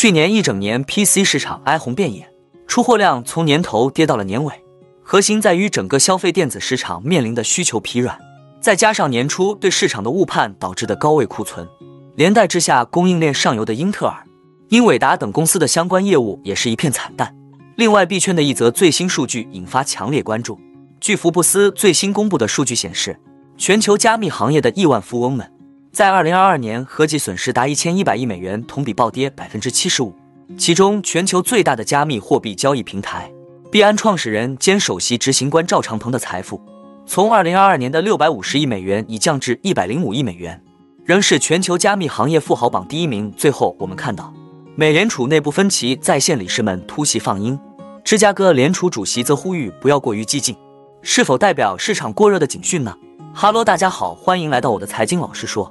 去年一整年 PC 市场哀鸿遍野，出货量从年头跌到了年尾。核心在于整个消费电子市场面临的需求疲软，再加上年初对市场的误判导致的高位库存，连带之下供应链上游的英特尔、英伟达等公司的相关业务也是一片惨淡。另外，币圈的一则最新数据引发强烈关注。据福布斯最新公布的数据显示，全球加密行业的亿万富翁们，在二零二二年合计损失达一千一百亿美元，同比暴跌百分之七十五。其中，全球最大的加密货币交易平台币安创始人兼首席执行官赵长鹏的财富，从二零二二年的六百五十亿美元已降至一百零五亿美元，仍是全球加密行业富豪榜第一名。最后，我们看到，美联储内部分歧在线理事们突袭放鹰。芝加哥联储主席则呼吁不要过于激进，是否代表市场过热的警讯呢？哈喽，大家好，欢迎来到我的财经老师说，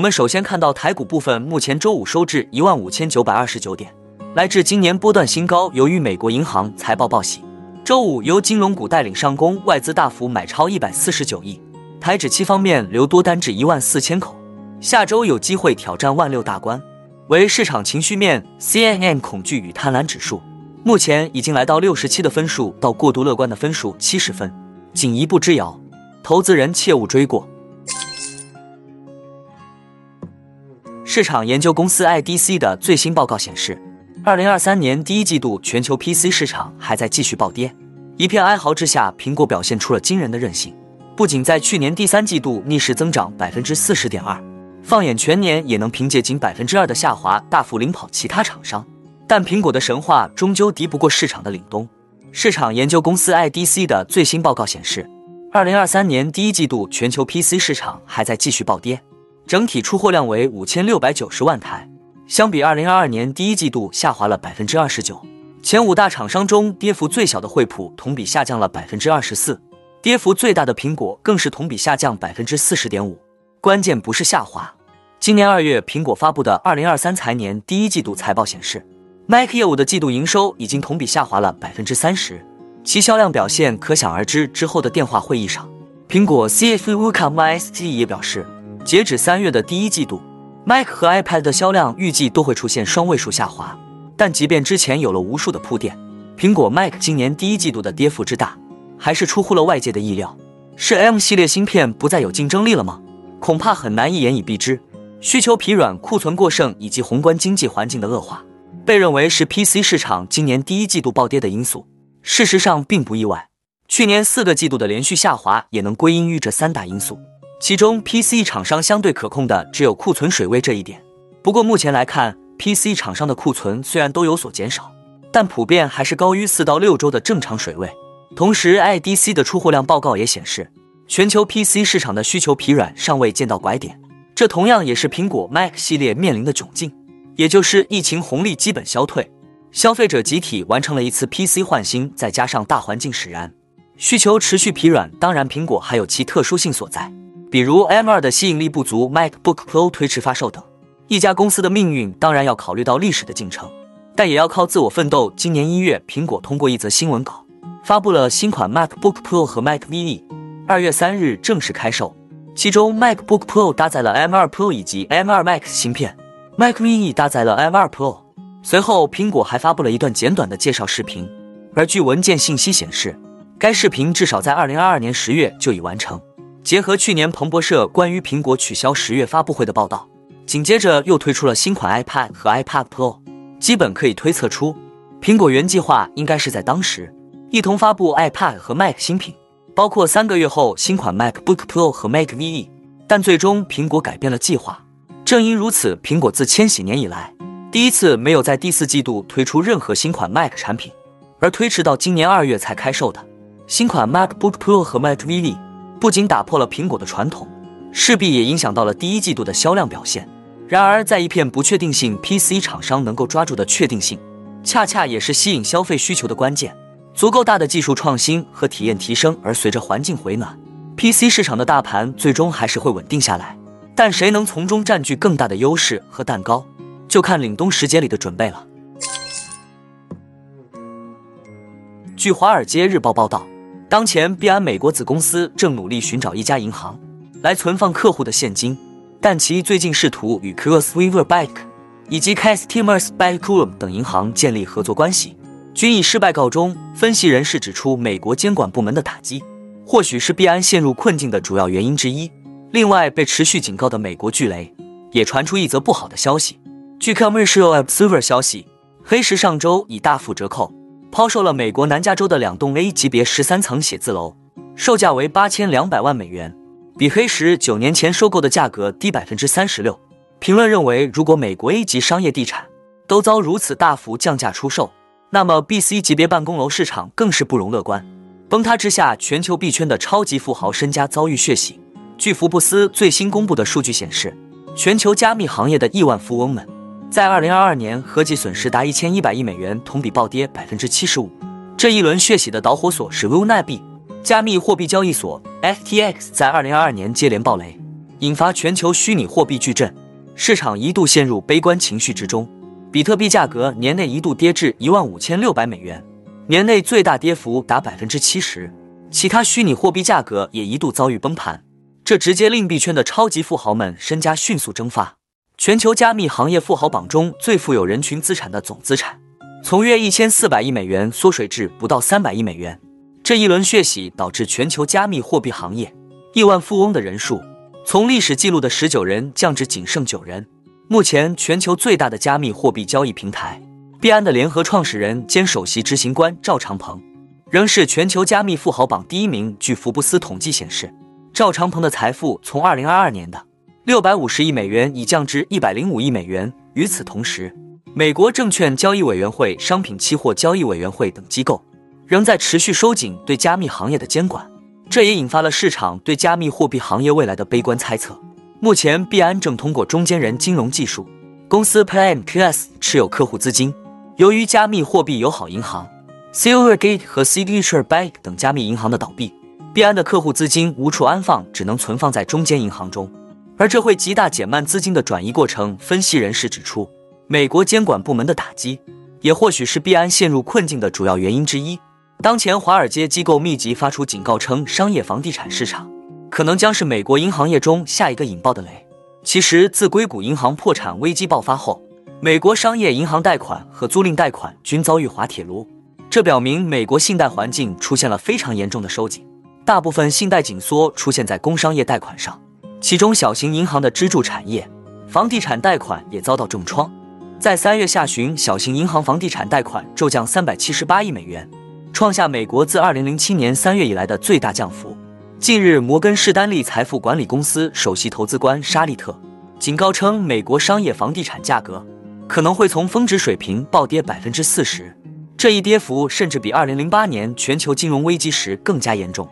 我们首先看到台股部分，目前周五收至一万五千九百二十九点，来至今年波段新高。由于美国银行财报报喜，周五由金融股带领上攻，外资大幅买超一百四十九亿。台指期方面留多单至一万四千口，下周有机会挑战万六大关。为市场情绪面，CNN 恐惧与贪婪指数目前已经来到六十七的分数，到过度乐观的分数七十分，仅一步之遥，投资人切勿追过。市场研究公司 IDC 的最新报告显示，二零二三年第一季度全球 PC 市场还在继续暴跌。一片哀嚎之下，苹果表现出了惊人的韧性，不仅在去年第三季度逆势增长百分之四十点二，放眼全年也能凭借仅百分之二的下滑大幅领跑其他厂商。但苹果的神话终究敌不过市场的凛冬。市场研究公司 IDC 的最新报告显示，二零二三年第一季度全球 PC 市场还在继续暴跌。整体出货量为五千六百九十万台，相比二零二二年第一季度下滑了百分之二十九。前五大厂商中，跌幅最小的惠普同比下降了百分之二十四，跌幅最大的苹果更是同比下降百分之四十点五。关键不是下滑。今年二月，苹果发布的二零二三财年第一季度财报显示，Mac 业务的季度营收已经同比下滑了百分之三十，其销量表现可想而知。之后的电话会议上，苹果 CFO Luca m s t 也表示。截止三月的第一季度，Mac 和 iPad 的销量预计都会出现双位数下滑。但即便之前有了无数的铺垫，苹果 Mac 今年第一季度的跌幅之大，还是出乎了外界的意料。是 M 系列芯片不再有竞争力了吗？恐怕很难一言以蔽之。需求疲软、库存过剩以及宏观经济环境的恶化，被认为是 PC 市场今年第一季度暴跌的因素。事实上并不意外，去年四个季度的连续下滑也能归因于这三大因素。其中，PC 厂商相对可控的只有库存水位这一点。不过目前来看，PC 厂商的库存虽然都有所减少，但普遍还是高于四到六周的正常水位。同时，IDC 的出货量报告也显示，全球 PC 市场的需求疲软尚未见到拐点。这同样也是苹果 Mac 系列面临的窘境，也就是疫情红利基本消退，消费者集体完成了一次 PC 换新，再加上大环境使然，需求持续疲软。当然，苹果还有其特殊性所在。比如 M2 的吸引力不足，MacBook Pro 推迟发售等，一家公司的命运当然要考虑到历史的进程，但也要靠自我奋斗。今年一月，苹果通过一则新闻稿，发布了新款 MacBook Pro 和 Mac mini，二月三日正式开售。其中 MacBook Pro 搭载了 M2 Pro 以及 M2 Max 芯片，Mac mini 搭载了 M2 Pro。随后，苹果还发布了一段简短的介绍视频，而据文件信息显示，该视频至少在二零二二年十月就已完成。结合去年彭博社关于苹果取消十月发布会的报道，紧接着又推出了新款 iPad 和 iPad Pro，基本可以推测出，苹果原计划应该是在当时一同发布 iPad 和 Mac 新品，包括三个月后新款 MacBook Pro 和 Mac mini，但最终苹果改变了计划。正因如此，苹果自千禧年以来第一次没有在第四季度推出任何新款 Mac 产品，而推迟到今年二月才开售的新款 MacBook Pro 和 Mac mini。不仅打破了苹果的传统，势必也影响到了第一季度的销量表现。然而，在一片不确定性，PC 厂商能够抓住的确定性，恰恰也是吸引消费需求的关键。足够大的技术创新和体验提升，而随着环境回暖，PC 市场的大盘最终还是会稳定下来。但谁能从中占据更大的优势和蛋糕，就看凛冬时节里的准备了。据《华尔街日报》报道，当前币安美国子公司正努力寻找一家银行来存放客户的现金，但其最近试图与 Cross River Bank 以及 Customers Bank 等银行建立合作关系。均以失败告终。分析人士指出，美国监管部门的打击或许是币安陷入困境的主要原因之一。另外，被持续警告的美国巨雷也传出一则不好的消息。据 Commercial Observer 消息，黑石上周以大幅折扣抛售了美国南加州的两栋 A 级别十三层写字楼，售价为八千两百万美元，比黑石九年前收购的价格低百分之三十六。评论认为，如果美国 A 级商业地产都遭如此大幅降价出售，那么，B、C 级别办公楼市场更是不容乐观。崩塌之下，全球币圈的超级富豪身家遭遇血洗。据福布斯最新公布的数据显示，全球加密行业的亿万富翁们在2022年合计损失达1100亿美元，同比暴跌75%。这一轮血洗的导火索是 Luna 币，加密货币交易所 FTX 在2022年接连暴雷，引发全球虚拟货币巨震，市场一度陷入悲观情绪之中。比特币价格年内一度跌至一万五千六百美元，年内最大跌幅达百分之七十。其他虚拟货币价格也一度遭遇崩盘，这直接令币圈的超级富豪们身家迅速蒸发。全球加密行业富豪榜中最富有人群资产的总资产，从约一千四百亿美元缩水至不到三百亿美元。这一轮血洗导致全球加密货币行业亿万富翁的人数从历史记录的十九人降至仅剩九人。目前，全球最大的加密货币交易平台币安的联合创始人兼首席执行官赵长鹏，仍是全球加密富豪榜第一名。据福布斯统计显示，赵长鹏的财富从2022年的650亿美元已降至105亿美元。与此同时，美国证券交易委员会、商品期货交易委员会等机构仍在持续收紧对加密行业的监管，这也引发了市场对加密货币行业未来的悲观猜测。目前，币安正通过中间人金融技术公司 PrimeQS 持有客户资金。由于加密货币友好银行 Silvergate 和 Signature Bank 等加密银行的倒闭，币安的客户资金无处安放，只能存放在中间银行中，而这会极大减慢资金的转移过程。分析人士指出，美国监管部门的打击也或许是币安陷入困境的主要原因之一。当前，华尔街机构密集发出警告，称商业房地产市场。可能将是美国银行业中下一个引爆的雷。其实，自硅谷银行破产危机爆发后，美国商业银行贷款和租赁贷款均遭遇滑铁卢，这表明美国信贷环境出现了非常严重的收紧。大部分信贷紧缩出现在工商业贷款上，其中小型银行的支柱产业房地产贷款也遭到重创。在三月下旬，小型银行房地产贷款骤降三百七十八亿美元，创下美国自二零零七年三月以来的最大降幅。近日，摩根士丹利财富管理公司首席投资官沙利特警告称，美国商业房地产价格可能会从峰值水平暴跌百分之四十，这一跌幅甚至比二零零八年全球金融危机时更加严重。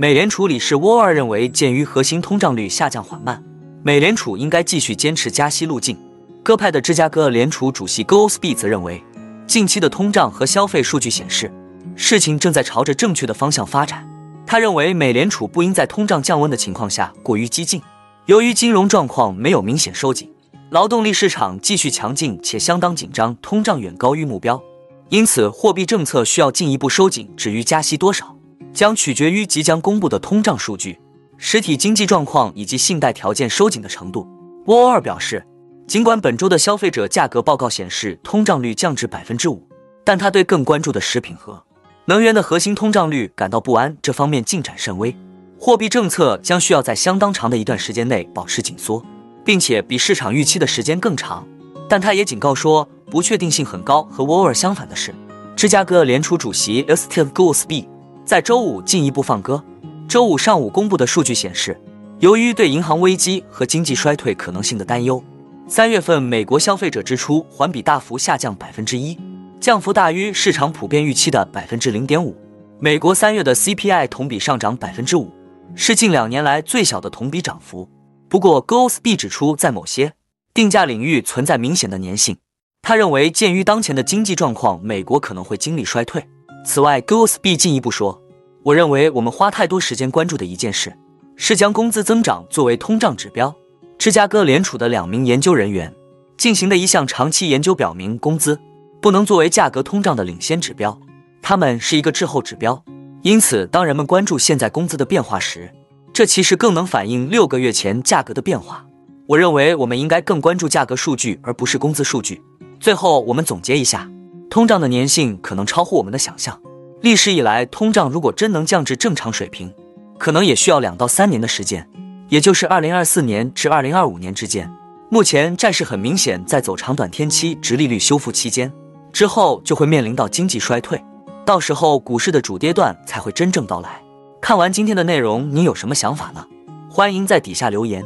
美联储理事沃尔认为，鉴于核心通胀率下降缓慢，美联储应该继续坚持加息路径。鸽派的芝加哥联储主席 Goldsby 则认为，近期的通胀和消费数据显示。事情正在朝着正确的方向发展。他认为，美联储不应在通胀降温的情况下过于激进。由于金融状况没有明显收紧，劳动力市场继续强劲且相当紧张，通胀远高于目标，因此货币政策需要进一步收紧。至于加息多少，将取决于即将公布的通胀数据、实体经济状况以及信贷条件收紧的程度。沃尔表示，尽管本周的消费者价格报告显示通胀率降至百分之五，但他对更关注的食品和能源的核心通胀率感到不安，这方面进展甚微。货币政策将需要在相当长的一段时间内保持紧缩，并且比市场预期的时间更长。但他也警告说，不确定性很高。和沃尔相反的是，芝加哥联储主席 Steve Goolsbee 在周五进一步放歌。周五上午公布的数据显示，由于对银行危机和经济衰退可能性的担忧，三月份美国消费者支出环比大幅下降百分之一。降幅大于市场普遍预期的百分之零点五。美国三月的 CPI 同比上涨百分之五，是近两年来最小的同比涨幅。不过 g o l s b 指出，在某些定价领域存在明显的粘性。他认为，鉴于当前的经济状况，美国可能会经历衰退。此外 g o s b 进一步说：“我认为我们花太多时间关注的一件事，是将工资增长作为通胀指标。”芝加哥联储的两名研究人员进行的一项长期研究表明，工资不能作为价格通胀的领先指标，它们是一个滞后指标。因此，当人们关注现在工资的变化时，这其实更能反映六个月前价格的变化。我认为我们应该更关注价格数据，而不是工资数据。最后，我们总结一下，通胀的粘性可能超乎我们的想象。历史以来，通胀如果真能降至正常水平，可能也需要两到三年的时间，也就是二零二四年至二零二五年之间。目前债市很明显在走长短天期直利率修复期间，之后就会面临到经济衰退，到时候股市的主跌段才会真正到来。看完今天的内容，你有什么想法呢？欢迎在底下留言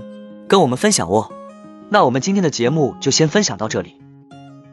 跟我们分享哦。那我们今天的节目就先分享到这里。